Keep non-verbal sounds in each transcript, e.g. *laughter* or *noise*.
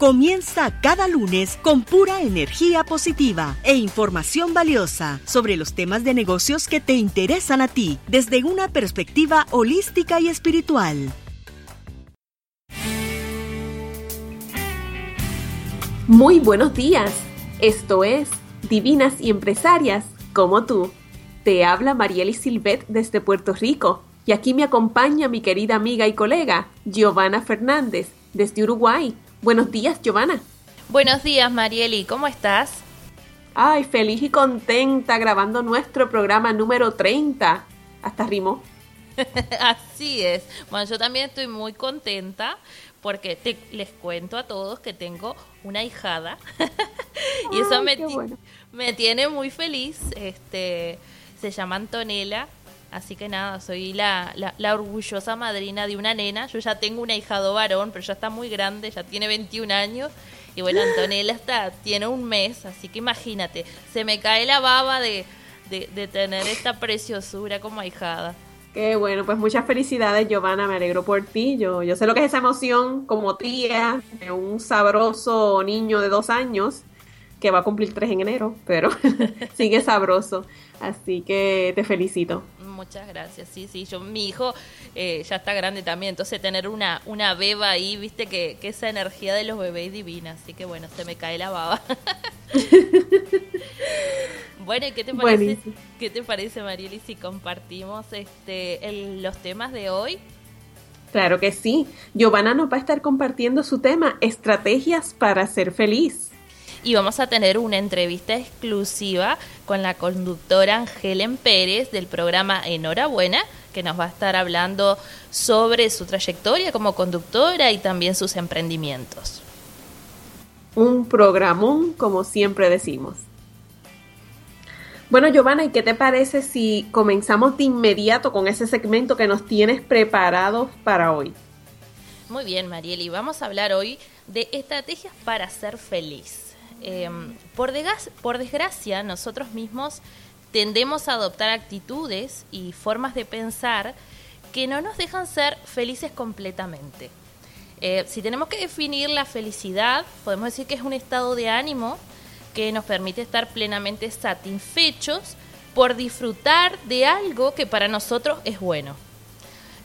Comienza cada lunes con pura energía positiva e información valiosa sobre los temas de negocios que te interesan a ti desde una perspectiva holística y espiritual. Muy buenos días. Esto es Divinas y Empresarias como tú. Te habla Marieli Silvet desde Puerto Rico y aquí me acompaña mi querida amiga y colega Giovanna Fernández desde Uruguay Buenos días, Giovanna. Buenos días, Marieli, ¿cómo estás? Ay, feliz y contenta grabando nuestro programa número 30. Hasta rimó. *laughs* Así es. Bueno, yo también estoy muy contenta porque te, les cuento a todos que tengo una hijada *laughs* y eso me, me tiene muy feliz. Este, se llama Antonella Así que nada, soy la, la, orgullosa madrina de una nena. Yo ya tengo un ahijado varón, pero ya está muy grande, ya tiene 21 años. Y bueno, Antonella está, tiene un mes, así que imagínate, se me cae la baba de, de, tener esta preciosura como ahijada. Qué bueno, pues muchas felicidades, Giovanna, me alegro por ti. Yo, yo sé lo que es esa emoción como tía de un sabroso niño de dos años que va a cumplir tres en enero, pero *laughs* sigue sabroso. Así que te felicito muchas gracias. Sí, sí, yo, mi hijo eh, ya está grande también, entonces tener una, una beba ahí, viste que, esa energía de los bebés divina, así que bueno, se me cae la baba. *laughs* bueno, ¿y qué te parece, ¿qué te parece, Marieli, si compartimos este los temas de hoy? Claro que sí. Giovanna nos va a estar compartiendo su tema, estrategias para ser feliz y vamos a tener una entrevista exclusiva con la conductora Helen Pérez del programa Enhorabuena, que nos va a estar hablando sobre su trayectoria como conductora y también sus emprendimientos. Un programón, como siempre decimos. Bueno, Giovanna, ¿y qué te parece si comenzamos de inmediato con ese segmento que nos tienes preparado para hoy? Muy bien, Marieli, vamos a hablar hoy de estrategias para ser feliz. Em, por, desgracia, nosotros mismos tendemos a adoptar actitudes y formas de pensar que no nos dejan ser felices completamente. Eh, si tenemos que definir la felicidad, podemos decir que es un estado de ánimo que nos permite estar plenamente satisfechos por disfrutar de algo que para nosotros es bueno.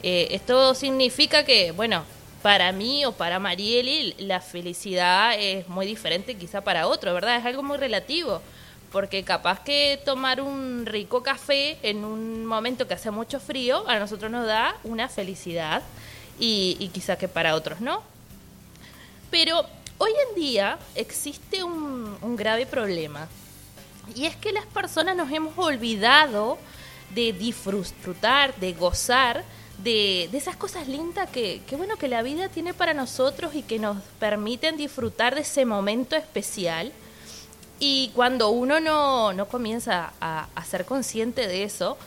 Eh, esto significa que, bueno, para mí o para Marieli la felicidad es muy diferente quizá para otro, ¿verdad? Es algo muy relativo, porque capaz que tomar un rico café en un momento que hace mucho frío a nosotros nos da una felicidad y, quizá que para otros no. Pero hoy en día existe un, un grave problema y es que las personas nos hemos olvidado de disfrutar, de gozar de, esas cosas lindas que, bueno, que la vida tiene para nosotros y que nos permiten disfrutar de ese momento especial. Y cuando uno no, no comienza a, ser consciente de eso,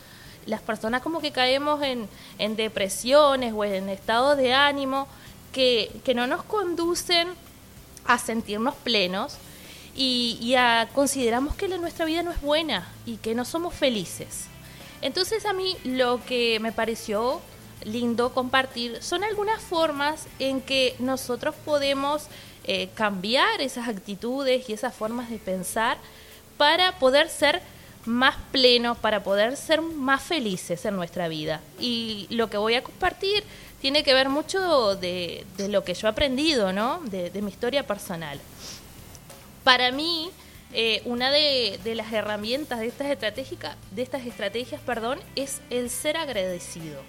las personas como que caemos en, en depresiones o en estados de ánimo que, que, no nos conducen a sentirnos plenos y, y a consideramos que la, nuestra vida no es buena y que no somos felices. Entonces a mí lo que me pareció lindo compartir son algunas formas en que nosotros podemos eh, cambiar esas actitudes y esas formas de pensar para poder ser más plenos, para poder ser más felices en nuestra vida. Y lo que voy a compartir tiene que ver mucho de, lo que yo he aprendido, ¿no? De, mi historia personal. Para mí, eh, una de, las herramientas de estas, estratégicas, de estas estrategias perdón, es el ser agradecido.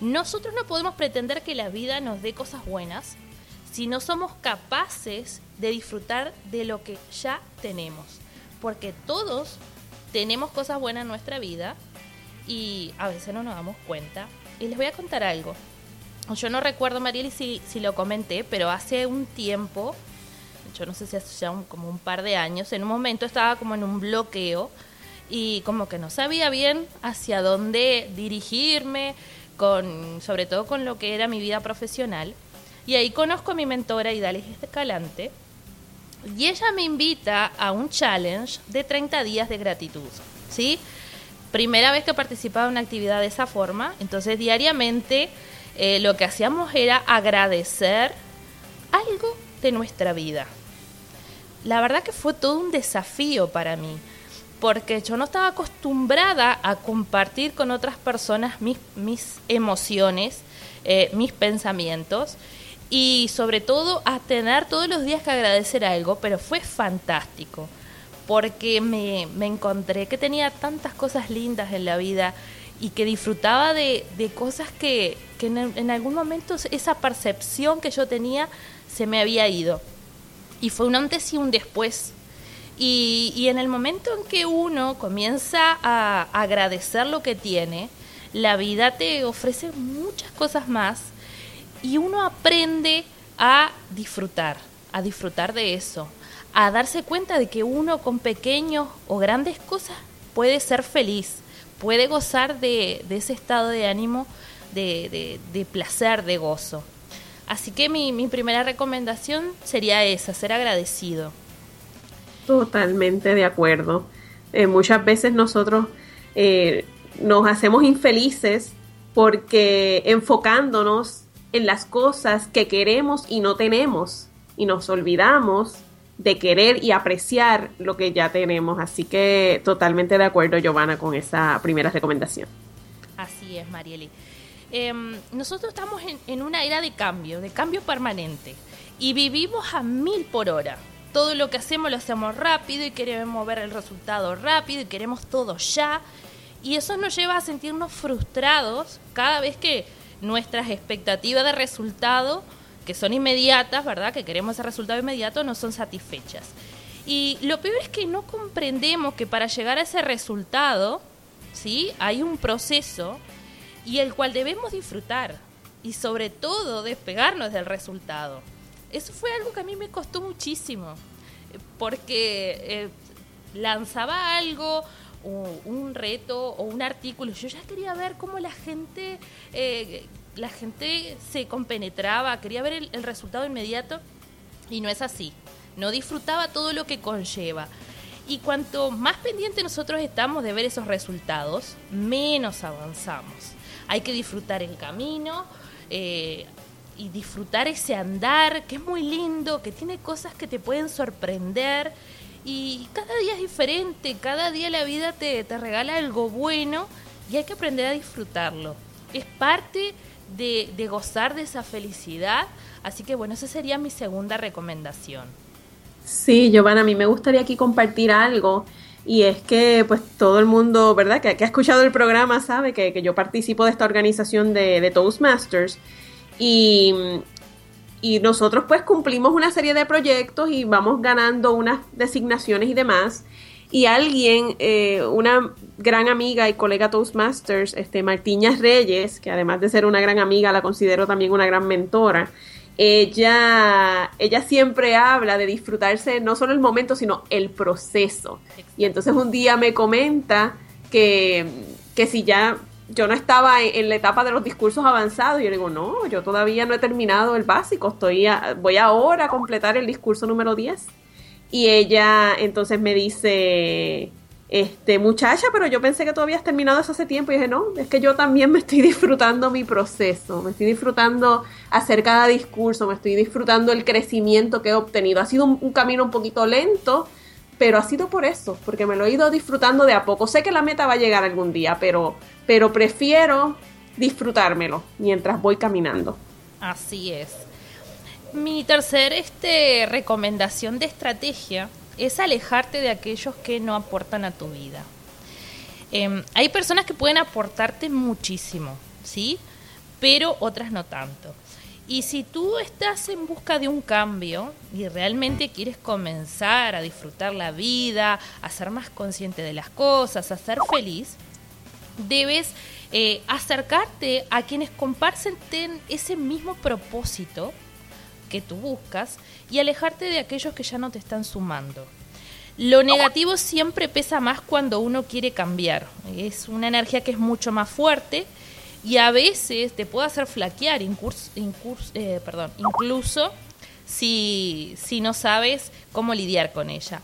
Nosotros no podemos pretender que la vida nos dé cosas buenas si no somos capaces de disfrutar de lo que ya tenemos. Porque todos tenemos cosas buenas en nuestra vida y a veces no nos damos cuenta. Y les voy a contar algo. Yo no recuerdo, Marieli, si, si lo comenté, pero hace un tiempo yo no sé si hace ya como un par de años, en un momento estaba como en un bloqueo y como que no sabía bien hacia dónde dirigirme, con, sobre todo con lo que era mi vida profesional. Y ahí conozco a mi mentora Idalis Escalante y ella me invita a un challenge de 30 días de gratitud, ¿sí? Primera vez que participaba en una actividad de esa forma, entonces diariamente eh, lo que hacíamos era agradecer algo de nuestra vida la verdad que fue todo un desafío para mí, porque yo no estaba acostumbrada a compartir con otras personas mis, mis emociones, eh, mis pensamientos y sobre todo a tener todos los días que agradecer algo, pero fue fantástico, porque me, encontré que tenía tantas cosas lindas en la vida y que disfrutaba de, cosas que, en, en algún momento esa percepción que yo tenía se me había ido. Y fue un antes y un después. Y, en el momento en que uno comienza a agradecer lo que tiene, la vida te ofrece muchas cosas más y uno aprende a disfrutar, a disfrutar de eso, a darse cuenta de que uno con pequeños o grandes cosas puede ser feliz, puede gozar de, ese estado de ánimo de, de placer, de gozo. Así que mi, mi primera recomendación sería esa, ser agradecido. Totalmente de acuerdo. Eh, muchas veces nosotros eh, nos hacemos infelices porque enfocándonos en las cosas que queremos y no tenemos y nos olvidamos de querer y apreciar lo que ya tenemos. Así que totalmente de acuerdo, Giovanna, con esa primera recomendación. Así es, Marieli. Em, nosotros estamos en, una era de cambio, de cambio permanente, y vivimos a mil por hora. Todo lo que hacemos lo hacemos rápido y queremos ver el resultado rápido y queremos todo ya. Y eso nos lleva a sentirnos frustrados cada vez que nuestras expectativas de resultado, que son inmediatas, ¿verdad? Que queremos ese resultado inmediato, no son satisfechas. Y lo peor es que no comprendemos que para llegar a ese resultado, ¿sí? Hay un proceso y el cual debemos disfrutar y sobre todo despegarnos del resultado. Eso fue algo que a mí me costó muchísimo, porque eh, lanzaba algo, un reto o un artículo, yo ya quería ver cómo la gente, eh, la gente se compenetraba, quería ver el, el resultado inmediato y no es así. No disfrutaba todo lo que conlleva. Y cuanto más pendiente nosotros estamos de ver esos resultados, menos avanzamos hay que disfrutar el camino eh, y disfrutar ese andar que es muy lindo, que tiene cosas que te pueden sorprender y cada día es diferente, cada día la vida te, regala algo bueno y hay que aprender a disfrutarlo. Es parte de, de gozar de esa felicidad, así que bueno, esa sería mi segunda recomendación. Sí, Giovanna, a mí me gustaría aquí compartir algo y es que, pues, todo el mundo, ¿verdad? Que, ha escuchado el programa sabe que, yo participo de esta organización de, Toastmasters. Y, y, nosotros, pues, cumplimos una serie de proyectos y vamos ganando unas designaciones y demás. Y alguien, eh, una gran amiga y colega Toastmasters, este, Martiñas Reyes, que además de ser una gran amiga, la considero también una gran mentora ella, ella siempre habla de disfrutarse no solo el momento, sino el proceso. Y entonces un día me comenta que, que si ya yo no estaba en, la etapa de los discursos avanzados, y yo digo, no, yo todavía no he terminado el básico, estoy voy ahora a completar el discurso número 10. Y ella entonces me dice, este, muchacha, pero yo pensé que tú habías terminado eso hace tiempo. Y dije, no, es que yo también me estoy *laughs* disfrutando mi proceso, me estoy disfrutando hacer cada discurso, me estoy disfrutando el crecimiento que he obtenido. Ha sido un, camino un poquito lento, pero ha sido por eso, porque me lo he ido disfrutando de a poco. Sé que la meta va a llegar algún día, pero, pero prefiero disfrutármelo mientras voy caminando. Así es. Mi tercer este, recomendación de estrategia es alejarte de aquellos que no aportan a tu vida. Em, hay personas que pueden aportarte muchísimo, ¿sí? Pero otras no tanto. Y si tú estás en busca de un cambio y realmente quieres comenzar a disfrutar la vida, a ser más consciente de las cosas, a ser feliz, debes eh, acercarte a quienes comparten ese mismo propósito que tú buscas y alejarte de aquellos que ya no te están sumando. Lo negativo siempre pesa más cuando uno quiere cambiar. Es una energía que es mucho más fuerte y a veces te puede hacer flaquear, eh, perdón, incluso si, si, no sabes cómo lidiar con ella.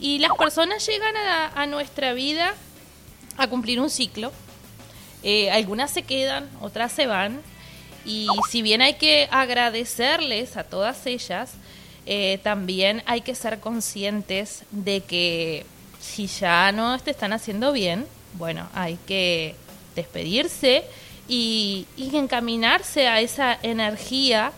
Y las personas llegan a, nuestra vida a cumplir un ciclo. Eh, algunas se quedan, otras se van. Y si bien hay que agradecerles a todas ellas, eh, también hay que ser conscientes de que si ya no te están haciendo bien, bueno, hay que despedirse y, encaminarse a esa energía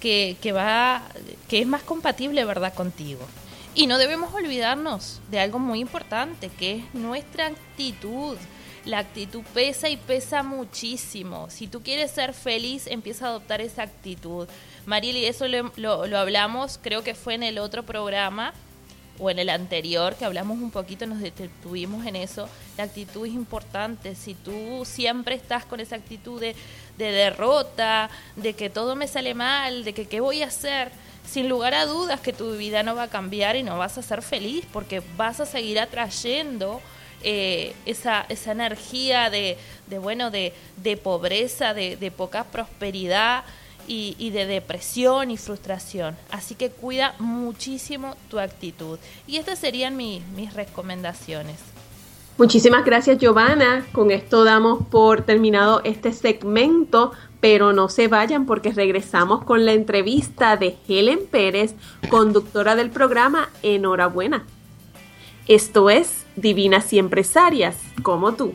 que, que, va, que es más compatible, ¿verdad?, contigo. Y no debemos olvidarnos de algo muy importante, que es nuestra actitud. La actitud pesa y pesa muchísimo. Si tú quieres ser feliz, empieza a adoptar esa actitud. Marieli, eso lo, lo hablamos, creo que fue en el otro programa, o en el anterior, que hablamos un poquito, nos detuvimos en eso, la actitud es importante. Si tú siempre estás con esa actitud de, derrota, de que todo me sale mal, de que qué voy a hacer, sin lugar a dudas que tu vida no va a cambiar y no vas a ser feliz porque vas a seguir atrayendo eh, esa, esa energía de, de bueno, de, de pobreza, de, de poca prosperidad, y, de depresión y frustración. Así que cuida muchísimo tu actitud. Y estas serían mis recomendaciones. Muchísimas gracias Giovanna. Con esto damos por terminado este segmento, pero no se vayan porque regresamos con la entrevista de Helen Pérez, conductora del programa Enhorabuena. Esto es Divinas y Empresarias, como tú.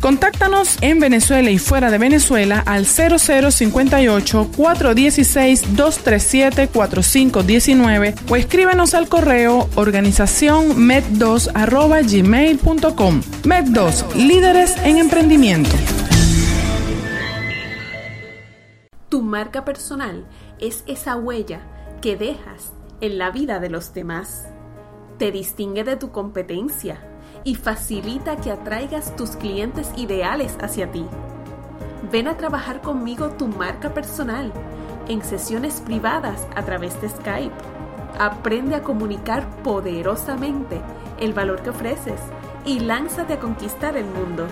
Contáctanos en Venezuela y fuera de Venezuela al 0058-416-237-4519 o escríbenos al correo organización med2 Med2, líderes en emprendimiento. Tu marca personal es esa huella que dejas en la vida de los demás. Te distingue de tu competencia y facilita que atraigas tus clientes ideales hacia ti. Ven a trabajar conmigo tu marca personal en sesiones privadas a través de Skype. Aprende a comunicar poderosamente el valor que ofreces y lánzate a conquistar el mundo.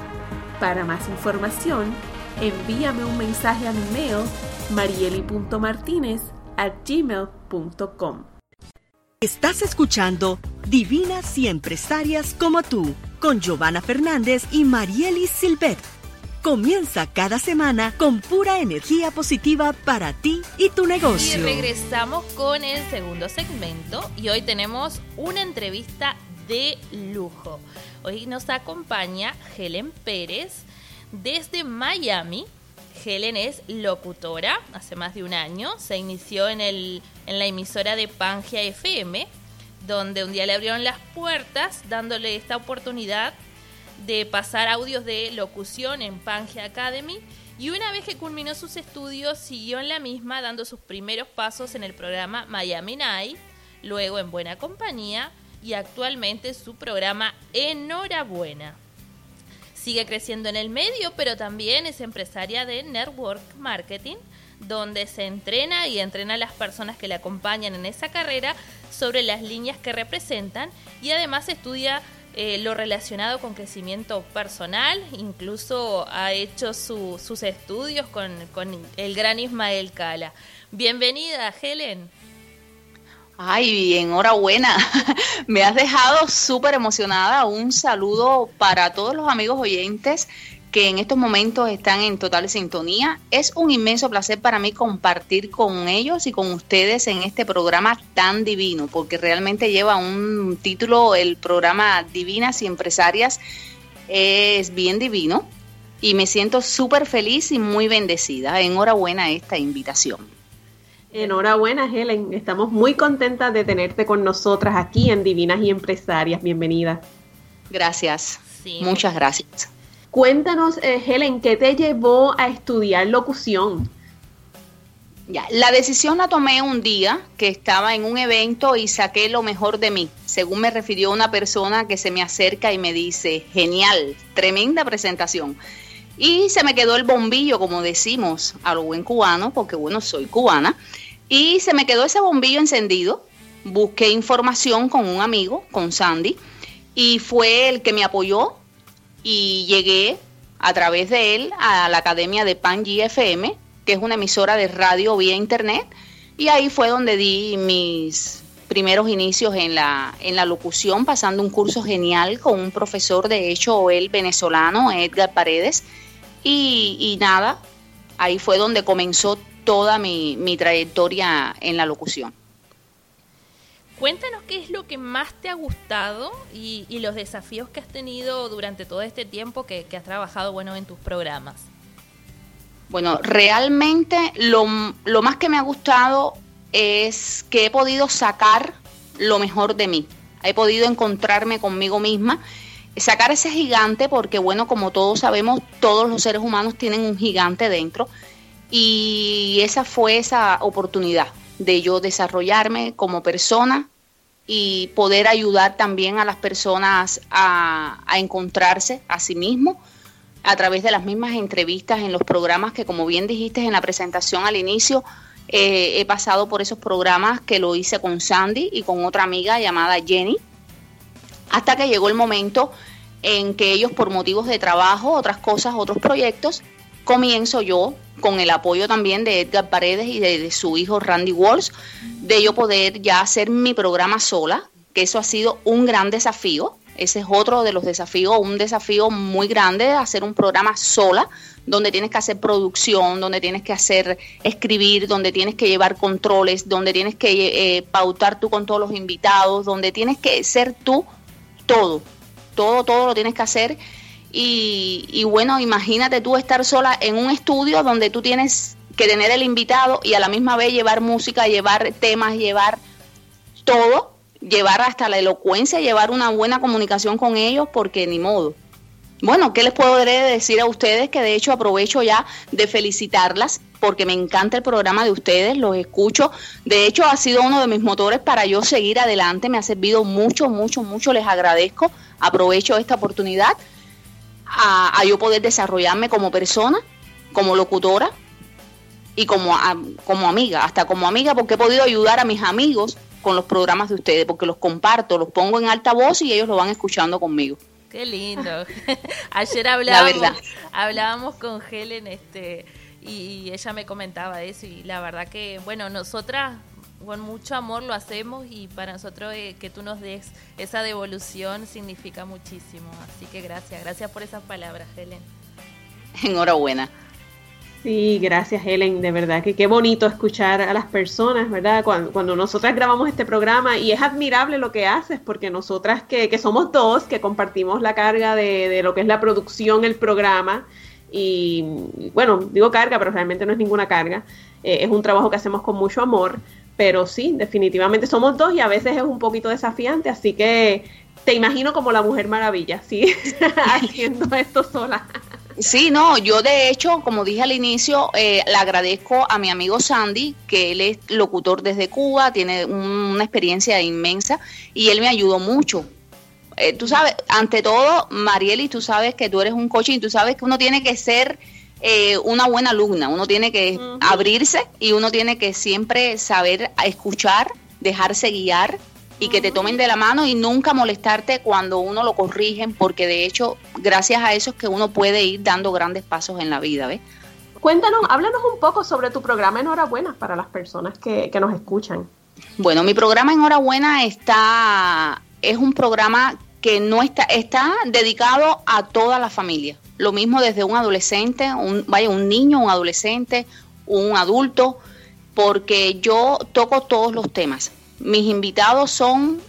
Para más información, envíame un mensaje a mi mail marieli.martinez gmail.com. Estás escuchando Divinas y Empresarias como tú, con Giovanna Fernández y Marielis Silvet. Comienza cada semana con pura energía positiva para ti y tu negocio. Y regresamos con el segundo segmento y hoy tenemos una entrevista de lujo. Hoy nos acompaña Helen Pérez desde Miami Helen es locutora hace más de un año. Se inició en, el, en la emisora de Pangia FM, donde un día le abrieron las puertas dándole esta oportunidad de pasar audios de locución en Pangia Academy. Y una vez que culminó sus estudios, siguió en la misma dando sus primeros pasos en el programa Miami Night, luego en Buena Compañía y actualmente su programa Enhorabuena sigue creciendo en el medio, pero también es empresaria de network marketing, donde se entrena y entrena a las personas que le acompañan en esa carrera sobre las líneas que representan y además estudia eh, lo relacionado con crecimiento personal, incluso ha hecho sus estudios con, con el gran Ismael Cala. Bienvenida, Helen. Ay, enhorabuena. *laughs* Me has dejado súper emocionada. Un saludo para todos los amigos oyentes que en estos momentos están en total sintonía. Es un inmenso placer para mí compartir con ellos y con ustedes en este programa tan divino, porque realmente lleva un título, el programa Divinas y Empresarias es bien divino y me siento súper feliz y muy bendecida. Enhorabuena esta invitación. Enhorabuena, Helen. Estamos muy contentas de tenerte con nosotras aquí en Divinas y Empresarias. Bienvenida. Gracias. Muchas gracias. Cuéntanos, eh, Helen, ¿qué te llevó a estudiar locución? Ya, la decisión la tomé un día que estaba en un evento y saqué lo mejor de mí. Según me refirió una persona que se me acerca y me dice, genial, tremenda presentación. Y se me quedó el bombillo, como decimos a lo buen cubano, porque bueno, soy cubana. Y se me quedó ese bombillo encendido. Busqué información con un amigo, con Sandy, y fue el que me apoyó y llegué a través de él a la academia de Pan GFM, que es una emisora de radio vía internet, y ahí fue donde di mis primeros inicios en la, en la locución, pasando un curso genial con un profesor, de hecho, él venezolano, Edgar Paredes, y, nada, ahí fue donde comenzó toda mi, mi trayectoria en la locución. Cuéntanos qué es lo que más te ha gustado y, los desafíos que has tenido durante todo este tiempo que, has trabajado bueno, en tus programas. Bueno, realmente lo, lo, más que me ha gustado es que he podido sacar lo mejor de mí. He podido encontrarme conmigo misma, sacar ese gigante, porque bueno, como todos sabemos, todos los seres humanos tienen un gigante dentro. Y esa fue esa oportunidad, de yo desarrollarme como persona y poder ayudar también a las personas a, encontrarse a sí mismos a través de las mismas entrevistas en los programas que como bien dijiste en la presentación al inicio, eh, he pasado por esos programas que lo hice con Sandy y con otra amiga llamada Jenny, hasta que llegó el momento en que ellos por motivos de trabajo, otras cosas, otros proyectos, comienzo yo con el apoyo también de Edgar Paredes y de, su hijo Randy Walsh, de yo poder ya hacer mi programa sola, que eso ha sido un gran desafío. Ese es otro de los desafíos, un desafío muy grande, hacer un programa sola, donde tienes que hacer producción, donde tienes que hacer escribir, donde tienes que llevar controles, donde tienes que eh, pautar tú con todos los invitados, donde tienes que ser tú todo, todo, todo lo tienes que hacer y, bueno, imagínate tú estar sola en un estudio donde tú tienes que tener el invitado y a la misma vez llevar música, llevar temas, llevar todo, llevar hasta la elocuencia, llevar una buena comunicación con ellos, porque ni modo. Bueno, ¿qué les puedo decir a ustedes? Que de hecho aprovecho ya de felicitarlas porque me encanta el programa de ustedes, los escucho. De hecho, ha sido uno de mis motores para yo seguir adelante, me ha servido mucho, mucho, mucho, les agradezco. Aprovecho esta oportunidad a, yo poder desarrollarme como persona, como locutora y como, como amiga, hasta como amiga porque he podido ayudar a mis amigos con los programas de ustedes, porque los comparto, los pongo en alta voz y ellos lo van escuchando conmigo. Qué lindo. *laughs* Ayer hablábamos, hablábamos con Helen este, y ella me comentaba eso y la verdad que, bueno, nosotras con mucho amor lo hacemos y para nosotros eh, que tú nos des esa devolución significa muchísimo. Así que gracias, gracias por esas palabras, Helen. *laughs* Enhorabuena. Sí, gracias Helen, de verdad que qué bonito escuchar a las personas, ¿verdad? Cuando, cuando nosotras grabamos este programa y es admirable lo que haces porque nosotras que, que somos dos, que compartimos la carga de, de, lo que es la producción, el programa y bueno, digo carga, pero realmente no es ninguna carga, eh, es un trabajo que hacemos con mucho amor, pero sí, definitivamente somos dos y a veces es un poquito desafiante, así que te imagino como la Mujer Maravilla, ¿sí? *laughs* Haciendo esto sola. Sí, no, yo de hecho, como dije al inicio, eh, le agradezco a mi amigo Sandy, que él es locutor desde Cuba, tiene una experiencia inmensa y él me ayudó mucho. Eh, tú sabes, ante todo, Marieli, tú sabes que tú eres un coche y tú sabes que uno tiene que ser eh, una buena alumna, uno tiene que abrirse y uno tiene que siempre saber escuchar, dejarse guiar y que te tomen de la mano y nunca molestarte cuando uno lo corrigen, porque de hecho, gracias a eso es que uno puede ir dando grandes pasos en la vida, ¿ves? Cuéntanos, háblanos un poco sobre tu programa Enhorabuena para las personas que, que nos escuchan. Bueno, mi programa Enhorabuena está, es un programa que no está, está dedicado a toda la familia. Lo mismo desde un adolescente, un, vaya, un niño, un adolescente, un adulto, porque yo toco todos los temas. Mis invitados son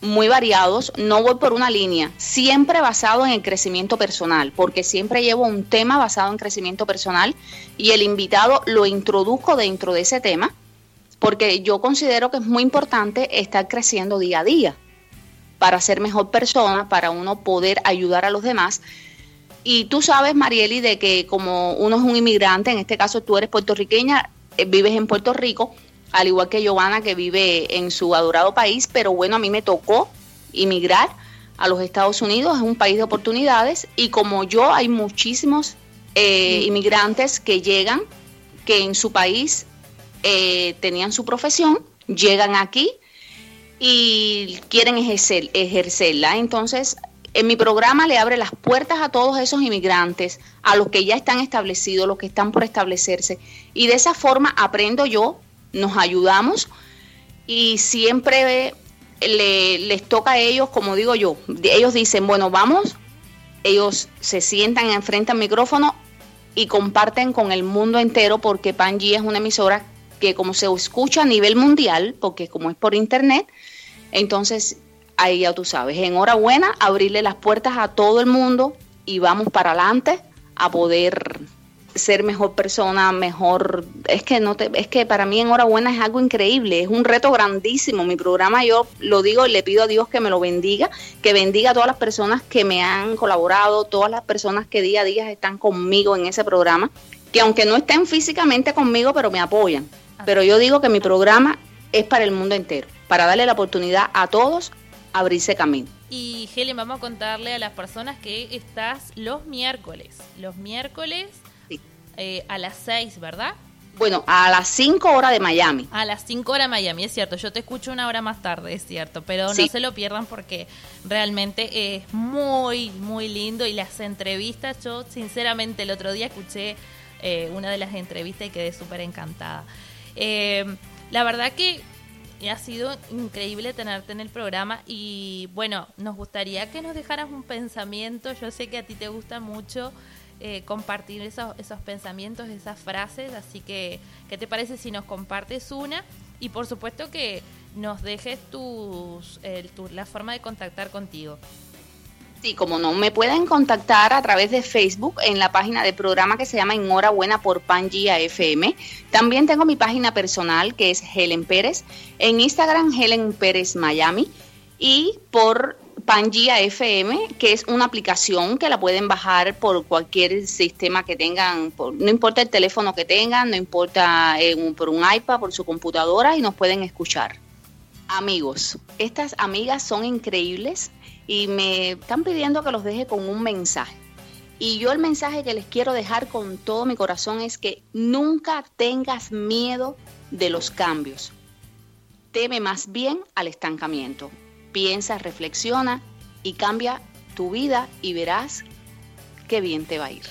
muy variados, no voy por una línea, siempre basado en el crecimiento personal, porque siempre llevo un tema basado en crecimiento personal y el invitado lo introduzco dentro de ese tema, porque yo considero que es muy importante estar creciendo día a día para ser mejor persona, para uno poder ayudar a los demás. Y tú sabes, Marieli, de que como uno es un inmigrante, en este caso tú eres puertorriqueña, eh, vives en Puerto Rico, al igual que Giovanna que vive en su adorado país, pero bueno, a mí me tocó inmigrar a los Estados Unidos, es un país de oportunidades y como yo hay muchísimos eh, inmigrantes que llegan, que en su país eh, tenían su profesión, llegan aquí y quieren ejercer, ejercerla. Entonces, en mi programa le abre las puertas a todos esos inmigrantes, a los que ya están establecidos, los que están por establecerse. Y de esa forma aprendo yo nos ayudamos y siempre le, les toca a ellos, como digo yo, ellos dicen, bueno, vamos, ellos se sientan enfrente al micrófono y comparten con el mundo entero porque Panji es una emisora que como se escucha a nivel mundial, porque como es por internet, entonces ahí ya tú sabes, enhorabuena, abrirle las puertas a todo el mundo y vamos para adelante a poder ser mejor persona, mejor, es que no te, es que para mí enhorabuena es algo increíble, es un reto grandísimo. Mi programa yo lo digo y le pido a Dios que me lo bendiga, que bendiga a todas las personas que me han colaborado, todas las personas que día a día están conmigo en ese programa, que aunque no estén físicamente conmigo, pero me apoyan. Pero yo digo que mi programa es para el mundo entero, para darle la oportunidad a todos a abrirse camino. Y Helen, vamos a contarle a las personas que estás los miércoles. Los miércoles eh, a las 6, ¿verdad? Bueno, a las 5 horas de Miami. A las 5 horas de Miami, es cierto. Yo te escucho una hora más tarde, es cierto. Pero no se lo pierdan porque realmente es muy, muy lindo. Y las entrevistas, yo sinceramente el otro día escuché eh, una de las entrevistas y quedé súper encantada. Eh, la verdad que ha sido increíble tenerte en el programa y bueno, nos gustaría que nos dejaras un pensamiento. Yo sé que a ti te gusta mucho eh, compartir esos, esos pensamientos, esas frases, así que, ¿qué te parece si nos compartes una? Y por supuesto que nos dejes tus, la forma de contactar contigo. Sí, como no, me pueden contactar a través de Facebook en la página de programa que se llama Enhorabuena por Pangia FM. También tengo mi página personal que es Helen Pérez. En Instagram, Helen Pérez Miami. Y por Pangea FM, que es una aplicación que la pueden bajar por cualquier sistema que tengan, no importa el teléfono que tengan, no importa eh, por un iPad, por su computadora y nos pueden escuchar. Amigos, estas amigas son increíbles y me están pidiendo que los deje con un mensaje. Y yo el mensaje que les quiero dejar con todo mi corazón es que nunca tengas miedo de los cambios. Teme más bien al estancamiento piensa, reflexiona y cambia tu vida y verás qué bien te va a ir.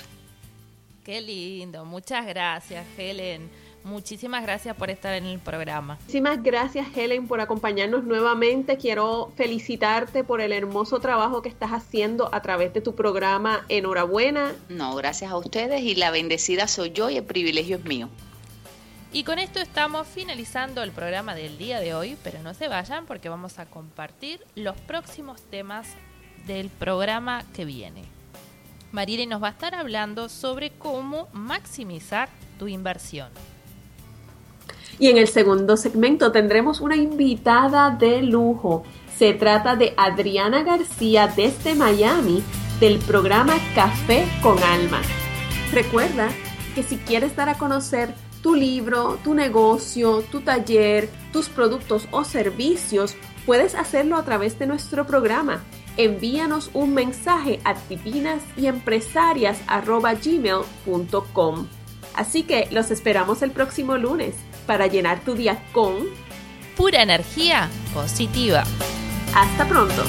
Qué lindo, muchas gracias Helen. Muchísimas gracias por estar en el programa. Muchísimas gracias Helen por acompañarnos nuevamente. Quiero felicitarte por el hermoso trabajo que estás haciendo a través de tu programa. Enhorabuena. No, gracias a ustedes y la bendecida soy yo y el privilegio es mío. Y con esto estamos finalizando el programa del día de hoy, pero no se vayan porque vamos a compartir los próximos temas del programa que viene. Mariela nos va a estar hablando sobre cómo maximizar tu inversión. Y en el segundo segmento tendremos una invitada de lujo. Se trata de Adriana García desde Miami del programa Café con Alma. Recuerda que si quieres dar a conocer tu libro, tu negocio, tu taller, tus productos o servicios, Puedes hacerlo a través de nuestro programa. Envíanos un mensaje a divinasympresarias.gmail.com Así que los esperamos el próximo lunes para llenar tu día con pura energía positiva. Hasta pronto.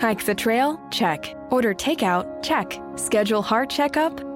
Hike the trail? Check. Order takeout? Check. Schedule heart checkup?